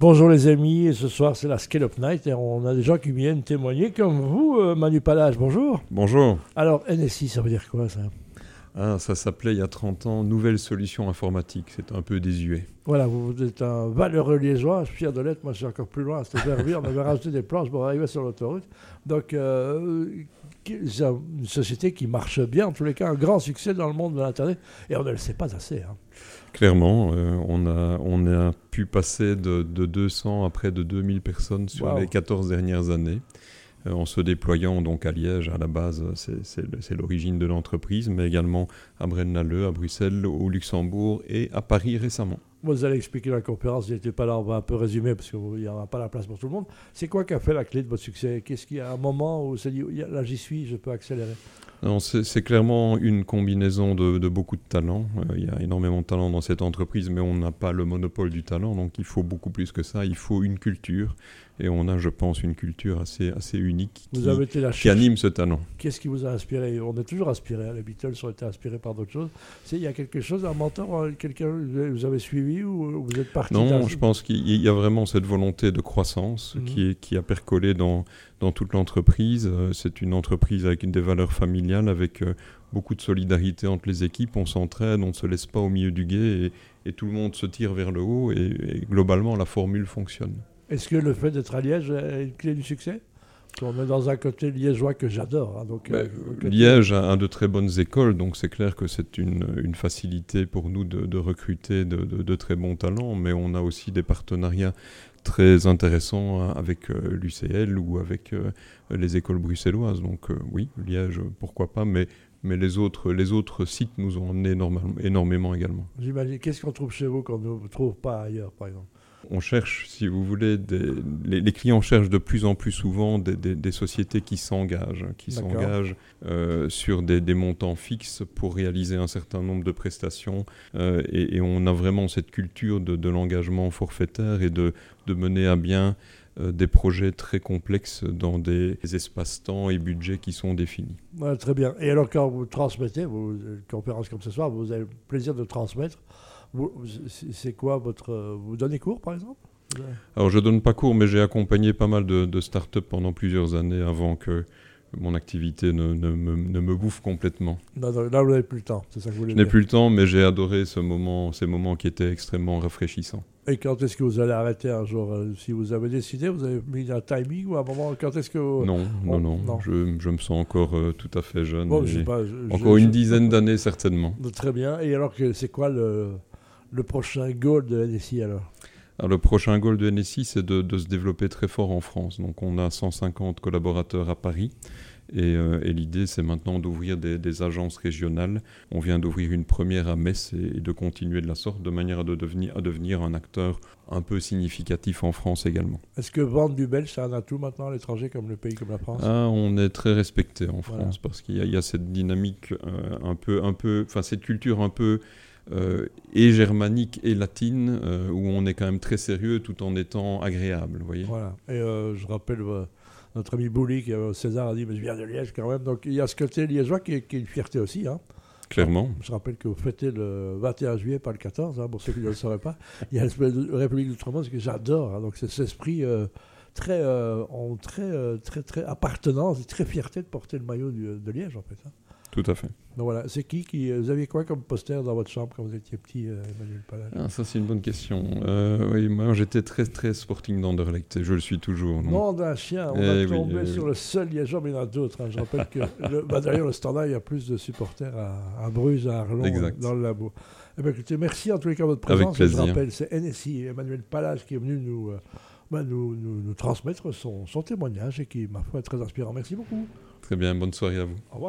Bonjour les amis, et ce soir c'est la Scale Up Night et on a des gens qui viennent témoigner comme vous, euh, Manu Palage, bonjour. Bonjour. Alors NSI, ça veut dire quoi ça? Ah, Ça s'appelait il y a 30 ans Nouvelle Solution Informatique, c'est un peu désuet. Voilà, vous, êtes un valeureux liégeois, je suis fier de l'être, moi je suis encore plus loin, c'était on avait rajouté des planches pour arriver sur l'autoroute. Donc euh, c'est une société qui marche bien, en tous les cas un grand succès dans le monde de l'Internet, et on ne le sait pas assez. Hein. Clairement, euh, on, a, on a pu passer de, 200 à près de 2000 personnes sur les 14 dernières années en se déployant donc à Liège, à la base, c'est l'origine de l'entreprise, mais également à Braine-l'Alleud, à Bruxelles, au Luxembourg et à Paris récemment. Vous allez expliquer la conférence, n'était pas là, on va un peu résumer parce qu'il n'y aura pas la place pour tout le monde. C'est quoi qui a fait la clé de votre succès? Qu'est-ce qu'il y a un moment où c'est dit, là j'y suis, je peux accélérer c'est clairement une combinaison de, beaucoup de talents. Euh, il y a énormément de talents dans cette entreprise, mais on n'a pas le monopole du talent, donc il faut beaucoup plus que ça. Il faut une culture, et on a, je pense, une culture assez, assez unique qui, anime ce talent. Qu'est-ce qui vous a inspiré? On est toujours inspiré. Hein. Les Beatles ont été inspirés par d'autres choses. Il y a quelque chose, un mentor, euh, quelqu'un que vous avez suivi ou vous êtes parti Non, je pense qu'il y a vraiment cette volonté de croissance mhm. qui, est, qui a percolé dans, dans toute l'entreprise. Euh, c'est une entreprise avec des valeurs familiales, avec euh, beaucoup de solidarité entre les équipes. On s'entraide, on ne se laisse pas au milieu du guet et, tout le monde se tire vers le haut. Et, globalement, la formule fonctionne. Est-ce que le fait d'être à Liège est une clé du succès? On est dans un côté liégeois que j'adore. Hein, donc, euh, Liège a, de très bonnes écoles, donc c'est clair que c'est une, facilité pour nous de, recruter de, de, très bons talents, mais on a aussi des partenariats très intéressant hein, avec euh, l'UCL ou avec euh, les écoles bruxelloises. Donc euh, oui, Liège, pourquoi pas, mais, mais les, autres, les autres sites nous ont emmené énormément également. J'imagine. Qu'est-ce qu'on trouve chez vous qu'on ne trouve pas ailleurs, par exemple? On cherche, si vous voulez, les, clients cherchent de plus en plus souvent des, sociétés qui s'engagent, qui s'engagent euh, sur des, montants fixes pour réaliser un certain nombre de prestations. Euh, et, on a vraiment cette culture de, l'engagement forfaitaire et de, mener à bien euh, des projets très complexes dans des espaces-temps et budgets qui sont définis. très bien. Et alors, quand vous transmettez, vos conférences comme ce soir, vous avez le plaisir de transmettre. C'est quoi votre. Vous donnez cours, par exemple? Alors, je donne pas cours, mais j'ai accompagné pas mal de, de startups pendant plusieurs années avant que mon activité ne, ne, me, ne me, bouffe complètement. là, vous n'avez plus le temps, c'est ça que vous voulez Je n'ai plus le temps, mais j'ai adoré ce moment, ces moments qui étaient extrêmement rafraîchissants. Et quand est-ce que vous allez arrêter un jour euh, Si vous avez décidé, vous avez mis un timing ou un moment Quand est-ce que non, non, non, Je, je, me sens encore euh, tout à fait jeune. encore une dizaine d'années certainement. Très bien. Et alors, c'est quoi le, le prochain goal de NSI alors alors, le prochain goal de NSI, c'est de, de, se développer très fort en France. Donc, on a 150 collaborateurs à Paris. Euh, et, l'idée, c'est maintenant d'ouvrir des, agences régionales. On vient d'ouvrir une première à Metz et, de continuer de la sorte, de manière à, devenir, à devenir un acteur un peu significatif en France également. Est-ce que vendre du belge, c'est un atout maintenant à l'étranger, comme le pays comme la France? Ah, On est très respecté en France parce qu'il y, a cette dynamique euh, un peu, un peu, enfin cette culture un peu et germanique et latine où on est quand même très sérieux tout en étant agréable. Voyez voilà. Et je rappelle notre ami Bouli, qui, César, a dit, mais je viens de Liège quand même. Donc il y a ce côté liégeois qui est, une fierté aussi. Hein. Clairement. Je rappelle que vous fêtez le 21 juillet, pas le 14, hein, pour ceux qui ne le sauraient pas. Il y a la République d'Outre-Monde, que j'adore. Hein. donc c'est cet esprit euh, très, euh, très, euh, très, très appartenance et très fierté de porter le maillot de Liège, en fait. Tout à fait. Donc voilà, c'est qui qui. Vous aviez quoi comme poster dans votre chambre quand vous étiez petit, euh, Emmanuel Palade ah, Ça, c'est une bonne question. Euh, oui, moi, j'étais très, très sporting d'Anderlecht, je le suis toujours. Non, d'un chien, on eh a tombé eh sur le seul liégeois, mais il y en a d'autres. Hein. Je rappelle que, bah, d'ailleurs, le standard, il y a plus de supporters à, à Bruges, à Arlon, dans le labo. Eh bien, écoutez, merci en tous les cas de votre présence. Avec plaisir. Je rappelle, c'est NSI, Emmanuel Palage, qui est venu nous, euh, bah, nous, nous, transmettre son, son témoignage et qui, ma foi, est très inspirant. Merci beaucoup. Très bien, bonne soirée à vous. Au revoir.